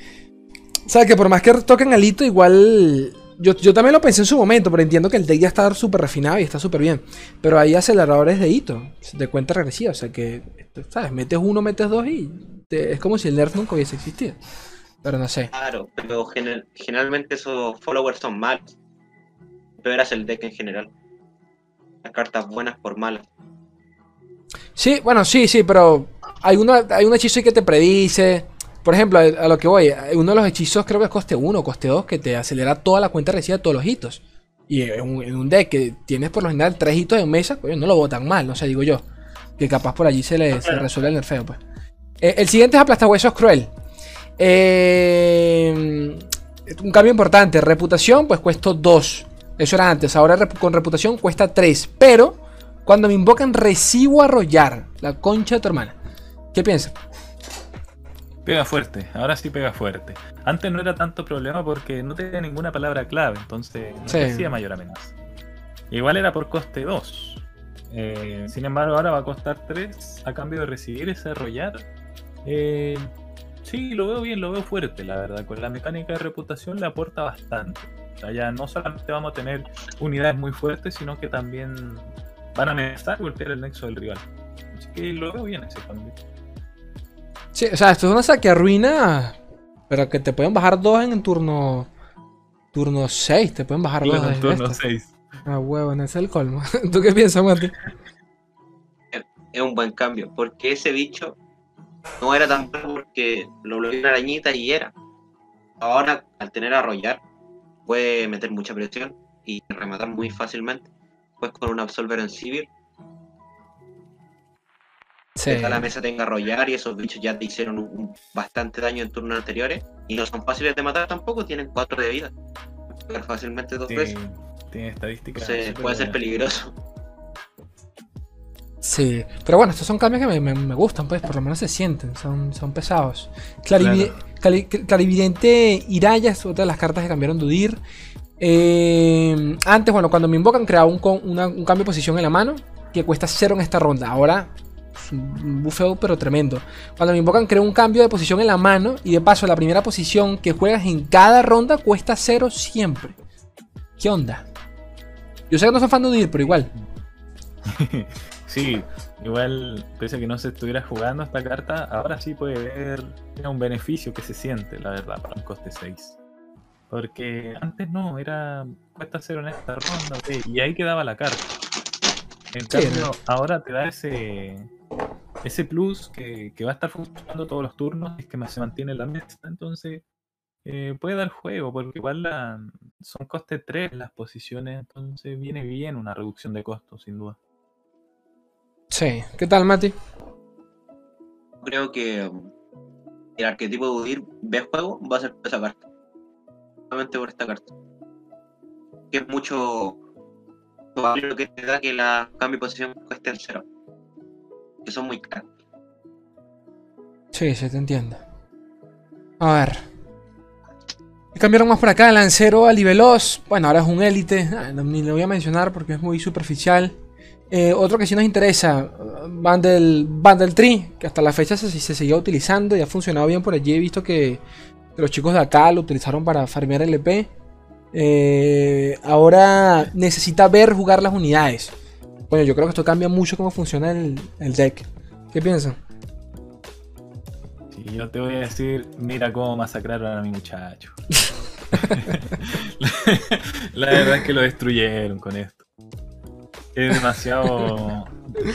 Speaker 1: O sea, que por más que toquen al hito, igual. Yo, yo también lo pensé en su momento, pero entiendo que el deck ya está súper refinado y está súper bien. Pero hay aceleradores de hito, de cuenta regresiva. O sea que, ¿sabes? Metes uno, metes dos y te- es como si el nerf nunca hubiese existido. Pero no sé.
Speaker 3: Claro, pero gener- generalmente esos followers son malos. Peoras el deck en general. Las cartas buenas por malas.
Speaker 1: Sí, bueno, sí, sí, pero hay, una, hay un hechizo que te predice. Por ejemplo, a, lo que voy, uno de los hechizos creo que es coste 1 o coste 2 que te acelera toda la cuenta de todos los hitos. Y en un, en un deck que tienes por lo general 3 hitos en mesa, coño, no lo votan mal, no sé, digo yo. Que capaz por allí se le se resuelve el nerfeo, pues. Eh, el siguiente es aplastahuesos cruel. Eh, un cambio importante, reputación, pues cuesta 2. Eso era antes, ahora rep- con reputación cuesta 3. Pero cuando me invocan recibo arrollar, la concha de tu hermana. ¿Qué piensas?
Speaker 2: Pega fuerte, ahora sí pega fuerte. Antes no era tanto problema porque no tenía ninguna palabra clave, entonces no
Speaker 1: Sí.
Speaker 2: hacía mayor amenaza. Igual era por coste 2. Eh, sin embargo, ahora va a costar 3 a cambio de recibir ese arrollar. Eh, sí, lo veo bien, lo veo fuerte, la verdad. Con la mecánica de reputación le aporta bastante. O sea, ya no solamente vamos a tener unidades muy fuertes, sino que también van a amenazar golpear el nexo del rival. Así que lo veo bien ese cambio.
Speaker 1: Sí, o sea, esto es una saque arruina, pero que te pueden bajar dos en el turno turno 6, te pueden bajar dos
Speaker 2: En turno
Speaker 1: estas.
Speaker 2: 6.
Speaker 1: Ah, huevo, ese es el colmo. ¿Tú qué piensas, Mati?
Speaker 3: Es un buen cambio. Porque ese bicho no era tan bueno porque lo bloqueó una arañita y era. Ahora, al tener arrollar, puede meter mucha presión y rematar muy fácilmente. Pues con un Absolver en Civil,
Speaker 1: Sí.
Speaker 3: que la mesa tenga arrollar y esos bichos ya te hicieron un, un bastante daño en turnos anteriores. Y no son fáciles de matar tampoco, tienen 4 de vida. Fácilmente dos veces.
Speaker 2: Tiene, estadísticas.
Speaker 3: Puede ser peligroso.
Speaker 1: Sí, pero bueno, estos son cambios que me, me- me gustan, pues por lo menos se sienten, son, son pesados. Clarivide- Clari- clarividente Iraya es otra de las cartas que cambiaron de Udir. Eh, antes, bueno, cuando me invocan, creaba un, con- una- un cambio de posición en la mano que cuesta cero en esta ronda. Ahora un bufeo, pero tremendo. Cuando me invocan, creo un cambio de posición en la mano y de paso, la primera posición que juegas en cada ronda cuesta cero siempre. ¿Qué onda? Yo sé que no son fan de Udir, pero igual.
Speaker 2: Sí, igual, pese a que no se estuviera jugando esta carta, ahora sí puede ver un beneficio que se siente, la verdad, para un coste 6. Porque antes no, era cuesta cero en esta ronda, y ahí quedaba la carta. En
Speaker 1: Sí,
Speaker 2: cambio, ahora te da ese ese plus que, que va a estar funcionando todos los turnos y es que se mantiene en la mesa, entonces eh, puede dar juego, porque igual la- son coste 3 las posiciones, entonces viene bien una reducción de costos, sin duda.
Speaker 1: Sí. ¿Qué tal, Mati?
Speaker 3: Creo que um, el arquetipo de Udir ve juego va a ser por esa carta. Solamente por esta carta. Que es mucho lo que te da que la cambio de posición cueste el cero. Que son muy caros.
Speaker 1: Sí, se te entiende. A ver. Cambiaron más por acá. Lancero Aliveloz. Bueno, ahora es un élite. Ah, ni lo voy a mencionar porque es muy superficial. Eh, otro que sí nos interesa. Bundle, Bundle Tree. Que hasta la fecha se, se seguía utilizando y ha funcionado bien por allí. He visto que los chicos de acá lo utilizaron para farmear LP. Eh, ahora necesita ver jugar las unidades. Bueno, yo creo que esto cambia mucho cómo funciona el, deck. ¿Qué piensan?
Speaker 2: Sí, yo te voy a decir, mira cómo masacraron a mi muchacho. la verdad es que lo destruyeron con esto. Es demasiado.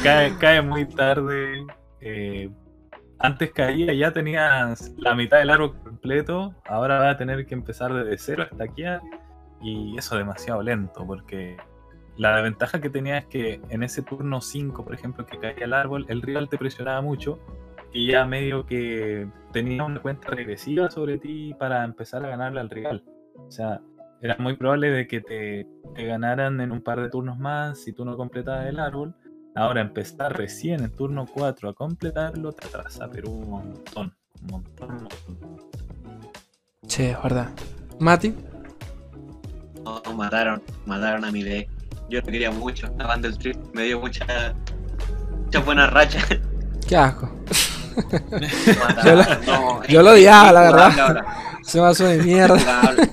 Speaker 2: cae, muy tarde. eh, antes caía ya tenías la mitad del árbol completo. Ahora va a tener que empezar desde cero hasta aquí. Y eso es demasiado lento porque la ventaja que tenía es que en ese turno 5, por ejemplo, que caía el árbol, el rival te presionaba mucho y ya medio que tenía una cuenta regresiva sobre ti para empezar a ganarle al rival. O sea, era muy probable de que te, te ganaran en un par de turnos más si tú no completabas el árbol. Ahora empezar recién en turno 4 a completarlo te atrasa, pero un montón, un montón, un montón.
Speaker 1: Sí, es verdad. Mati,
Speaker 3: No, mataron, mataron a mi deck. Yo lo quería mucho, la banda del Street me dio mucha, mucha buena racha.
Speaker 1: qué asco.
Speaker 3: Mataron, no,
Speaker 1: yo lo odiaba, la verdad.
Speaker 3: ahora,
Speaker 1: Se vaso de mierda.
Speaker 3: injugable.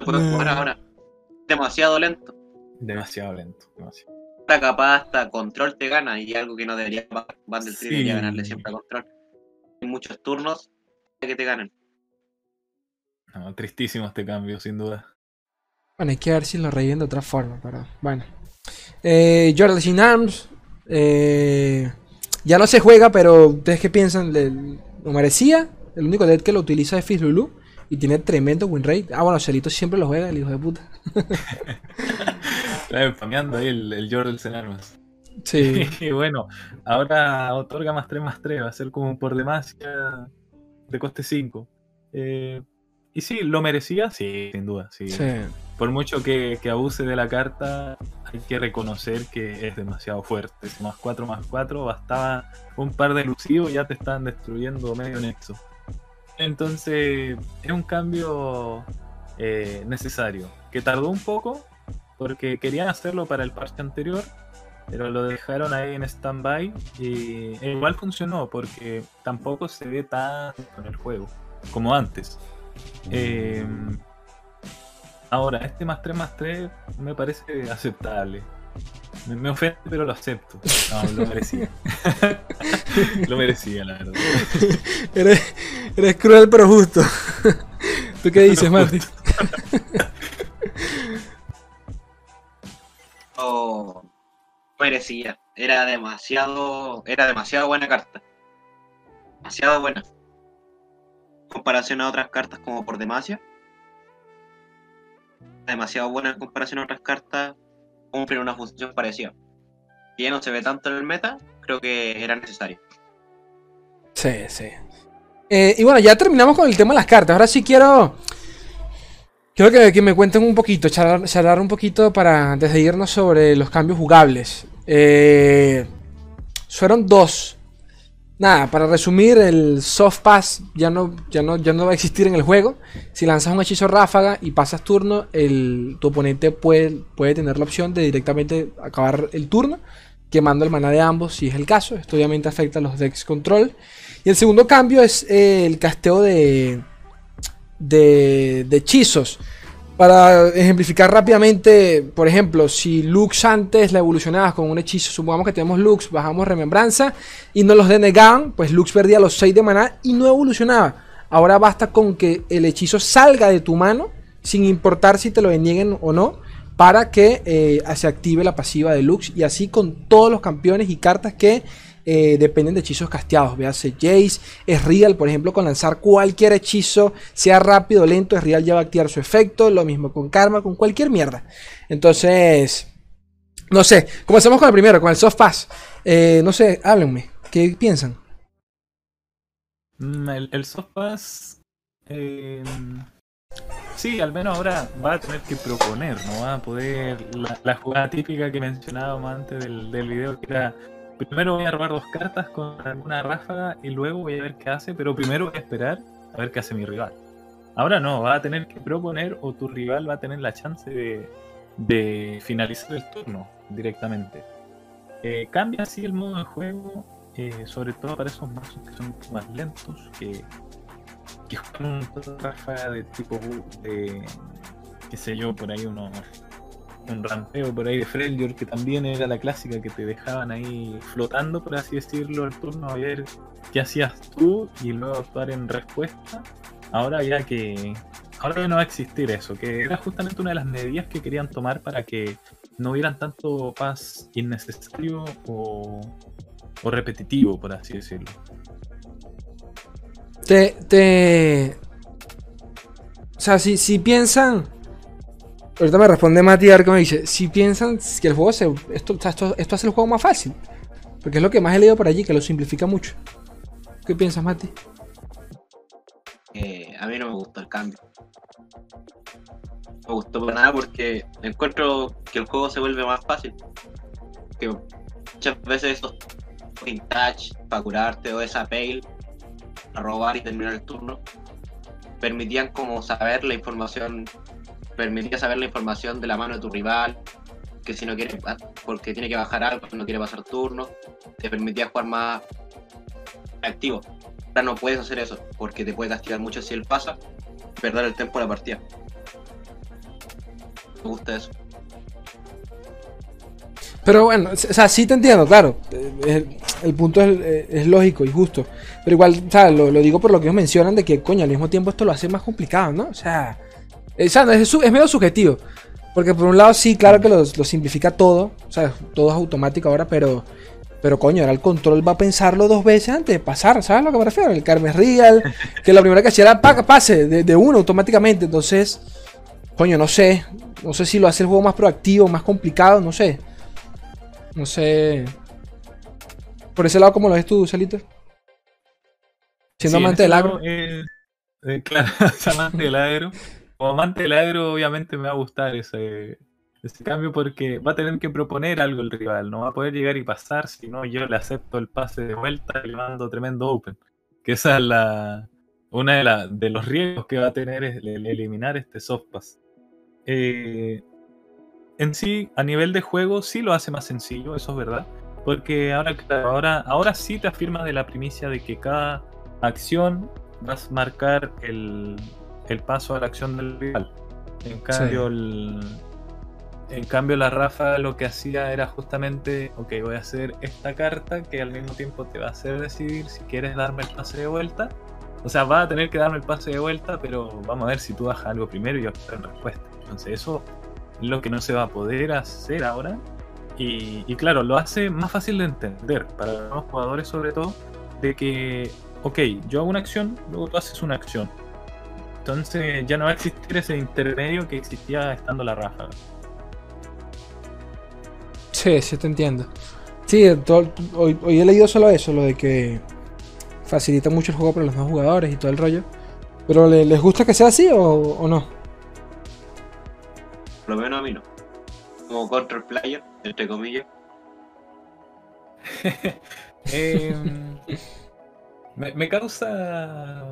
Speaker 3: No puedo jugar ahora. Demasiado lento.
Speaker 2: Demasiado lento, demasiado.
Speaker 3: Está capaz hasta control te gana y algo que no debería Band del Street
Speaker 2: Sí.
Speaker 3: debería ganarle siempre a control. En muchos turnos que te ganan.
Speaker 2: No, tristísimo este cambio, sin duda.
Speaker 1: Bueno, hay que ver si lo reviven de otra forma, pero bueno. Eh, Jordan Sin Arms. eh, ya no se juega, pero ¿ustedes qué piensan? ¿Le- ¿Lo merecía? El único deck que lo utiliza es Fizz Lulu. Y tiene tremendo win rate. Ah, bueno, Celito siempre lo juega, el hijo de puta.
Speaker 2: Está spameando ahí el, el Jordan en armas.
Speaker 1: Sí.
Speaker 2: Y bueno, ahora otorga más 3 más 3, va a ser como por demasia de coste 5. Eh, y sí, ¿lo merecía? Sí, sin duda, sí.
Speaker 1: sí.
Speaker 2: Por mucho que, que abuse de la carta, hay que reconocer que es demasiado fuerte. Más 4 más 4, bastaba un par de elusivos y ya te están destruyendo medio nexo. Entonces, es un cambio eh, necesario, que tardó un poco, porque querían hacerlo para el parche anterior, pero lo dejaron ahí en stand-by y e igual funcionó, porque tampoco se ve tanto en el juego como antes. Eh, ahora, este más 3 más 3 me parece aceptable. Me, me ofende, pero lo acepto. No, lo merecía. lo merecía, la verdad.
Speaker 1: Eres, eres cruel pero justo. ¿Tú qué dices, Mati?
Speaker 3: No merecía. Era demasiado. Era demasiado buena carta. Demasiado buena. Comparación a otras cartas como por Demacia. Demasiado buena en comparación a otras cartas. Cumplen una función parecida. Si ya no se ve tanto en el meta, creo que era necesario.
Speaker 1: Sí, sí. Eh, y bueno, ya terminamos con el tema de las cartas. Ahora sí quiero. Quiero que, me cuenten un poquito, charlar, charlar un poquito para antes de irnos sobre los cambios jugables. Eh, fueron dos. Nada, para resumir, el soft pass ya no, ya, no, ya no va a existir en el juego. Si lanzas un hechizo ráfaga y pasas turno, tu oponente puede, puede tener la opción de directamente acabar el turno, quemando el maná de ambos, si es el caso. Esto obviamente afecta a los decks control. Y el segundo cambio es eh, el casteo de, de, de hechizos. Para ejemplificar rápidamente, por ejemplo, si Lux antes la evolucionabas con un hechizo, supongamos que tenemos Lux, bajamos Remembranza y nos los denegaban, pues Lux perdía los 6 de maná y no evolucionaba. Ahora basta con que el hechizo salga de tu mano, sin importar si te lo denieguen o no, para que eh, se active la pasiva de Lux y así con todos los campeones y cartas que eh, dependen de hechizos casteados. Véase Jace, es real, por ejemplo, con lanzar cualquier hechizo, sea rápido o lento, es real ya va a activar su efecto. Lo mismo con Karma, con cualquier mierda. Entonces, no sé, comencemos con el primero, con el Soft Pass. Eh, no sé, háblenme, ¿qué piensan?
Speaker 2: Mm, El, el soft pass. eh, sí, al menos ahora va a tener que proponer, no va a poder. La, la jugada típica que mencionábamos antes del, del video, que era. Primero voy a robar dos cartas con alguna ráfaga y luego voy a ver qué hace, pero primero voy a esperar a ver qué hace mi rival. Ahora no, va a tener que proponer o tu rival va a tener la chance de, finalizar el turno directamente. Eh, cambia así el modo de juego, eh, sobre todo para esos mazos que son mucho más lentos, que, que juegan una ráfaga de tipo de, qué sé yo, por ahí uno, un rampeo por ahí de Freljord, que también era la clásica que te dejaban ahí flotando, por así decirlo, el turno a ver qué hacías tú y luego actuar en respuesta. Ahora ya que ahora ya no va a existir eso, que era justamente una de las medidas que querían tomar para que no hubieran tanto paz innecesario o, o repetitivo, por así decirlo.
Speaker 1: Te, te... O sea, si, si piensan Ahorita me responde Mati Arco me dice, si piensan que el juego se... Esto, esto, esto hace el juego más fácil. Porque es lo que más he leído por allí, que lo simplifica mucho. ¿Qué piensas, Mati?
Speaker 3: Eh, a mí no me gustó el cambio. No me gustó para nada porque encuentro que el juego se vuelve más fácil. Que muchas veces esos vintage para curarte o esa pale a robar y terminar el turno permitían como saber la información permitía saber la información de la mano de tu rival que si no quiere porque tiene que bajar algo no quiere pasar turno te permitía jugar más activo ahora no puedes hacer eso porque te puede castigar mucho si él pasa perder el tiempo de la partida me gusta eso
Speaker 1: Pero bueno, o sea, sí te entiendo, claro. Eh, El, punto es, eh, es lógico y justo. Pero igual, o sea, lo, lo digo por lo que ellos mencionan de que, coño, al mismo tiempo esto lo hace más complicado, ¿no? O sea, eh, o sea, no, es, medio subjetivo. Porque por un lado sí, claro que lo, lo simplifica todo. O sea, todo es automático ahora, pero... Pero coño, ahora el control va a pensarlo dos veces antes de pasar, ¿sabes a lo que me refiero? El Carmen Real, que la primera que hacía era pa- pase de, de uno automáticamente. Entonces, coño, no sé. No sé si lo hace el juego más proactivo, más complicado, no sé. No sé. Por ese lado, ¿cómo lo ves tú, Salito? Siendo
Speaker 2: Sí, en
Speaker 1: amante del agro.
Speaker 2: eh, eh, claro, amante del agro. Como amante del agro, obviamente me va a gustar ese, ese cambio porque va a tener que proponer algo el rival. No va a poder llegar y pasar, si no yo le acepto el pase de vuelta y le mando tremendo open. Que esa es la una de, la- de los riesgos que va a tener es el eliminar este soft pass. Eh, en sí, a nivel de juego, sí lo hace más sencillo, eso es verdad. Porque ahora, ahora, ahora sí te afirma de la primicia de que cada acción vas a marcar el, el paso a la acción del rival. En cambio, el- en cambio la Rafa lo que hacía era justamente, ok, voy a hacer esta carta que al mismo tiempo te va a hacer decidir si quieres darme el pase de vuelta. O sea, va a tener que darme el pase de vuelta, pero vamos a ver si tú bajas algo primero y yo espero en respuesta. Entonces eso es lo que no se va a poder hacer ahora. Y, y claro, lo hace más fácil de entender para los jugadores sobre todo, de que, ok, yo hago una acción, luego tú haces una acción. Entonces ya no va a existir ese intermedio que existía estando la ráfaga.
Speaker 1: Sí, sí te entiendo. Sí, todo- hoy, hoy he leído solo eso, lo de que facilita mucho el juego para los nuevos jugadores y todo el rollo. Pero ¿le- ¿les gusta que sea así o, o no?
Speaker 3: Por lo menos a mí no. Como control player, entre comillas.
Speaker 2: Em, me, me causa.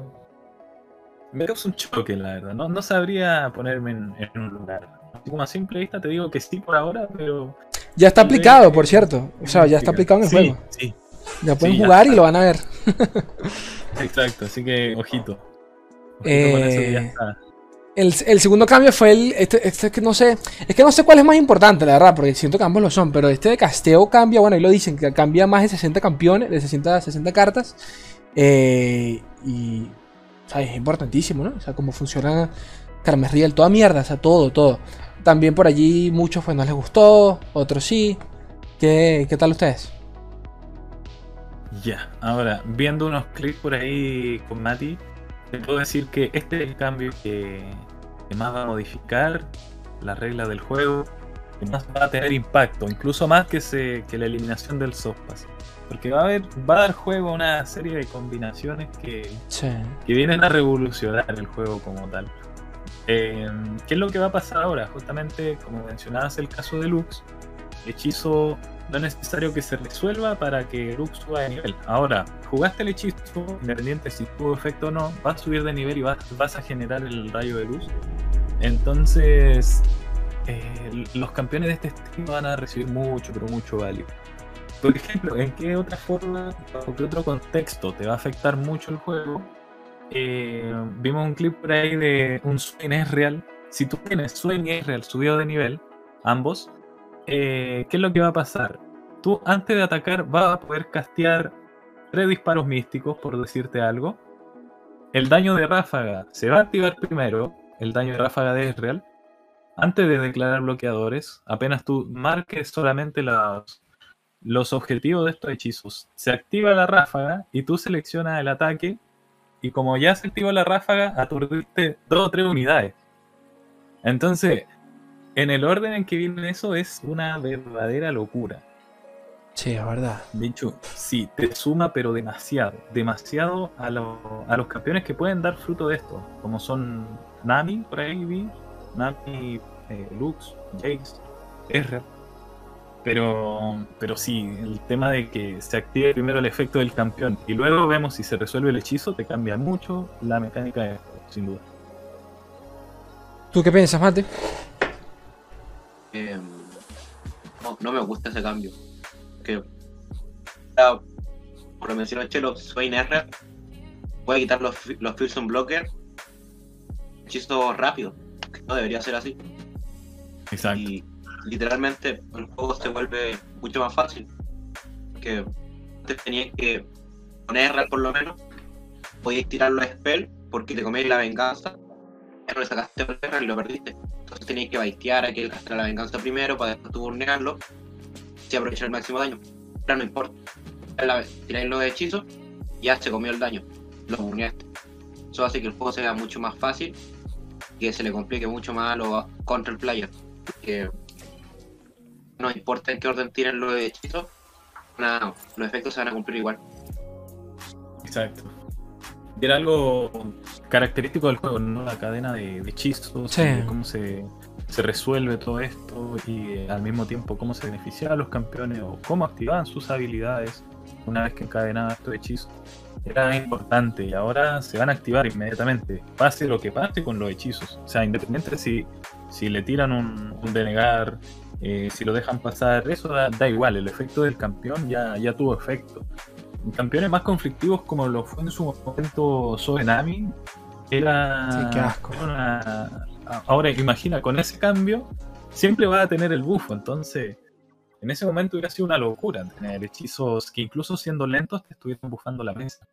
Speaker 2: Me causa un choque, la verdad. No, no sabría ponerme en, en un lugar. Así como a simple vista te digo que sí por ahora, pero.
Speaker 1: Ya está aplicado, por cierto. O sea, ya está aplicado en el
Speaker 2: Sí,
Speaker 1: juego.
Speaker 2: Sí,
Speaker 1: Ya pueden
Speaker 2: sí, ya
Speaker 1: jugar y lo van a ver.
Speaker 2: exacto. Así que, ojito. Ojito con eso que ya
Speaker 1: Eh,
Speaker 2: está.
Speaker 1: El, el segundo cambio fue el. Este, este que no sé. Es que no sé cuál es más importante, la verdad, porque siento que ambos lo son. Pero este de casteo cambia, bueno, ahí lo dicen, que cambia más de 60 campeones, de 60, 60 cartas. Eh, y. Es importantísimo, ¿no? O sea, cómo funciona Carmes Riel, toda mierda, o sea, todo, todo. También por allí muchos pues no les gustó, otros sí. ¿Qué, qué tal ustedes?
Speaker 2: Ya, ahora, viendo unos clips por ahí con Mati, te puedo decir que este es el cambio que, que más va a modificar las reglas del juego, más va a tener impacto, incluso más que, se, que la eliminación del soft pass. Porque va a, haber, va a dar juego a una serie de combinaciones que,
Speaker 1: Sí.
Speaker 2: que vienen a revolucionar el juego como tal. Eh, ¿Qué es lo que va a pasar ahora? Justamente, como mencionabas el caso de Lux, el hechizo no es necesario que se resuelva para que Lux suba de nivel. Ahora, jugaste el hechizo, independiente si tuvo efecto o no, va a subir de nivel y vas, vas a generar el rayo de luz. Entonces, eh, los campeones de este estilo van a recibir mucho, pero mucho value. Por ejemplo, ¿en qué otra forma, o qué otro contexto te va a afectar mucho el juego? Eh, vimos un clip por ahí de un Swain es real. Si tú tienes Swain y es real subido de nivel, ambos, eh, ¿qué es lo que va a pasar? Tú antes de atacar vas a poder castear tres disparos místicos, por decirte algo. El daño de ráfaga se va a activar primero, el daño de ráfaga de Ezreal, antes de declarar bloqueadores. Apenas tú marques solamente los, los objetivos de estos hechizos, se activa la ráfaga y tú seleccionas el ataque. Y como ya se activó la ráfaga, aturdiste dos o tres unidades. Entonces, en el orden en que viene eso es una verdadera locura.
Speaker 1: Sí, es verdad.
Speaker 2: De hecho, sí, te suma, pero demasiado. Demasiado a, lo- a los campeones que pueden dar fruto de esto. Como son Nami, por ahí vi. Nami, eh, Lux, Jace, Ezreal. Pero, pero sí, el tema de que se active primero el efecto del campeón y luego vemos si se resuelve el hechizo, te cambia mucho la mecánica de juego, sin duda.
Speaker 1: ¿Tú qué piensas, Mate?
Speaker 3: Eh, no, no me gusta ese cambio. Que, ah, por lo mencionó Chelo, Swain R puede quitar los, los Fusion Blocker hechizo rápido. No debería ser así.
Speaker 2: Exacto.
Speaker 3: Y literalmente el juego se vuelve mucho más fácil. Que antes tenías que poner por lo menos, podías tirar los spell porque te comías la venganza. Pero le sacaste el R y lo perdiste. Entonces tenías que baitear a que él gastara la venganza primero para después tú burnearlo y aprovechar el máximo daño. Ahora no importa. La- Tiráis los hechizos, ya se comió el daño. Lo burneaste. Eso hace que el juego sea mucho más fácil que se le complique mucho más a los control players. Que no importa en qué orden tiren los hechizos, nada, los efectos se van a cumplir igual.
Speaker 2: Exacto. Y Era algo característico del juego, ¿no? La cadena de, de hechizos,
Speaker 1: Sí.
Speaker 2: y de cómo se, se resuelve todo esto y eh, al mismo tiempo cómo se beneficiaban a los campeones o cómo activaban sus habilidades una vez que encadenaban estos hechizos. Era importante. Y ahora se van a activar inmediatamente, pase lo que pase con los hechizos. O sea, independiente si, si le tiran un, un denegar, eh, si lo dejan pasar, eso da, da igual, el efecto del campeón ya, ya tuvo efecto. Campeones más conflictivos como lo fue en su momento Sobenami era,
Speaker 1: Sí, qué asco.
Speaker 2: era una- ahora imagina con ese cambio siempre va a tener el bufo. Entonces en ese momento hubiera sido una locura tener hechizos que incluso siendo lentos te estuvieran bufando la mesa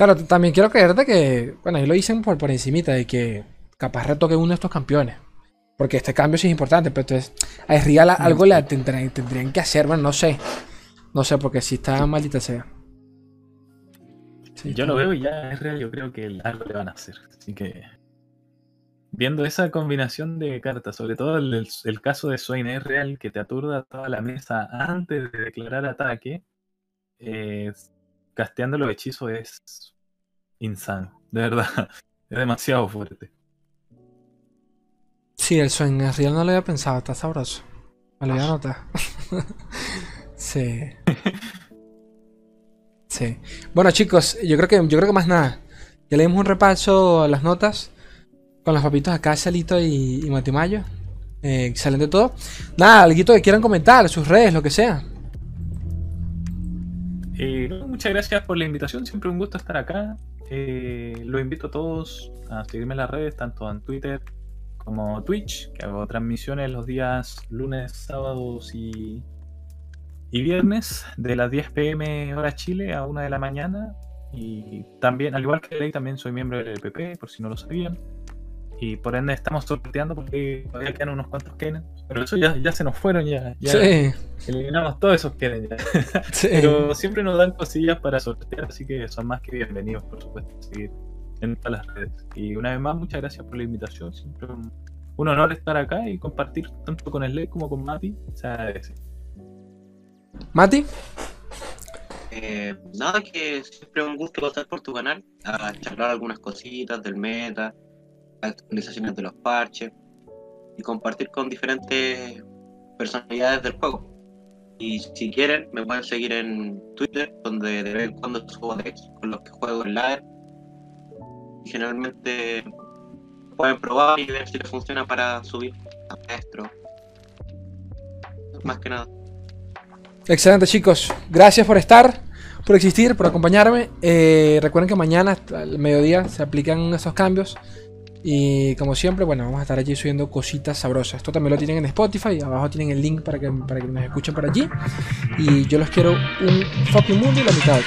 Speaker 1: Claro, también quiero creerte que, bueno, ahí lo dicen por, por encimita, de que capaz retoque uno de estos campeones. Porque este cambio sí es importante, pero entonces a Real algo le tendrían, tendrían que hacer, bueno, no sé. No sé, porque si está maldita sea. Sí,
Speaker 2: yo lo veo y ya es real yo creo que algo le van a hacer así que viendo esa combinación de cartas sobre todo el caso de Swain es real que te aturda toda la mesa antes de declarar ataque eh, casteando los hechizos es insano, de verdad. Es demasiado fuerte.
Speaker 1: Sí, el sueño Real no lo había pensado, está sabroso. Me lo voy a anotar. sí. Sí. Bueno, chicos, yo creo que yo creo que más nada. Ya le dimos un repaso a las notas con los papitos acá, Salito y, y Matimayo. Eh, excelente todo. Nada, algo que quieran comentar, sus redes, lo que sea.
Speaker 2: Eh, muchas gracias por la invitación, siempre un gusto estar acá. Eh, los invito a todos a seguirme en las redes, tanto en Twitter como Twitch, que hago transmisiones los días lunes, sábados y, y viernes de las 10 pm hora Chile a 1 de la mañana. Y también, al igual que Ley, también soy miembro del LPP, por si no lo sabían. Y por ende estamos sorteando porque todavía quedan unos cuantos Kennen. Pero eso ya, ya se nos fueron, ya, ya
Speaker 1: Sí,
Speaker 2: eliminamos todos esos Kennen ya.
Speaker 1: sí.
Speaker 2: Pero siempre nos dan cosillas para sortear, así que son más que bienvenidos, por supuesto, a seguir en todas las redes. Y una vez más, muchas gracias por la invitación. Siempre un, un honor estar acá y compartir tanto con Slay como con Mati. Se agradece.
Speaker 1: Mati,
Speaker 3: Eh, nada, que siempre es un gusto pasar por tu canal a charlar algunas cositas del meta, actualizaciones de los parches y compartir con diferentes personalidades del juego. Y si quieren, me pueden seguir en Twitter, donde de vez en cuando subo decks con los que juego en live. Y generalmente pueden probar y ver si les funciona para subir a maestro. Más que nada.
Speaker 1: excelente chicos. Gracias por estar, por existir, por acompañarme. Eh, recuerden que mañana al mediodía se aplican esos cambios. Y como siempre, bueno, vamos a estar allí subiendo cositas sabrosas. Esto también lo tienen en Spotify. Abajo tienen el link para que, para que nos escuchen por allí. Y yo los quiero un fucking mundo y la mitad.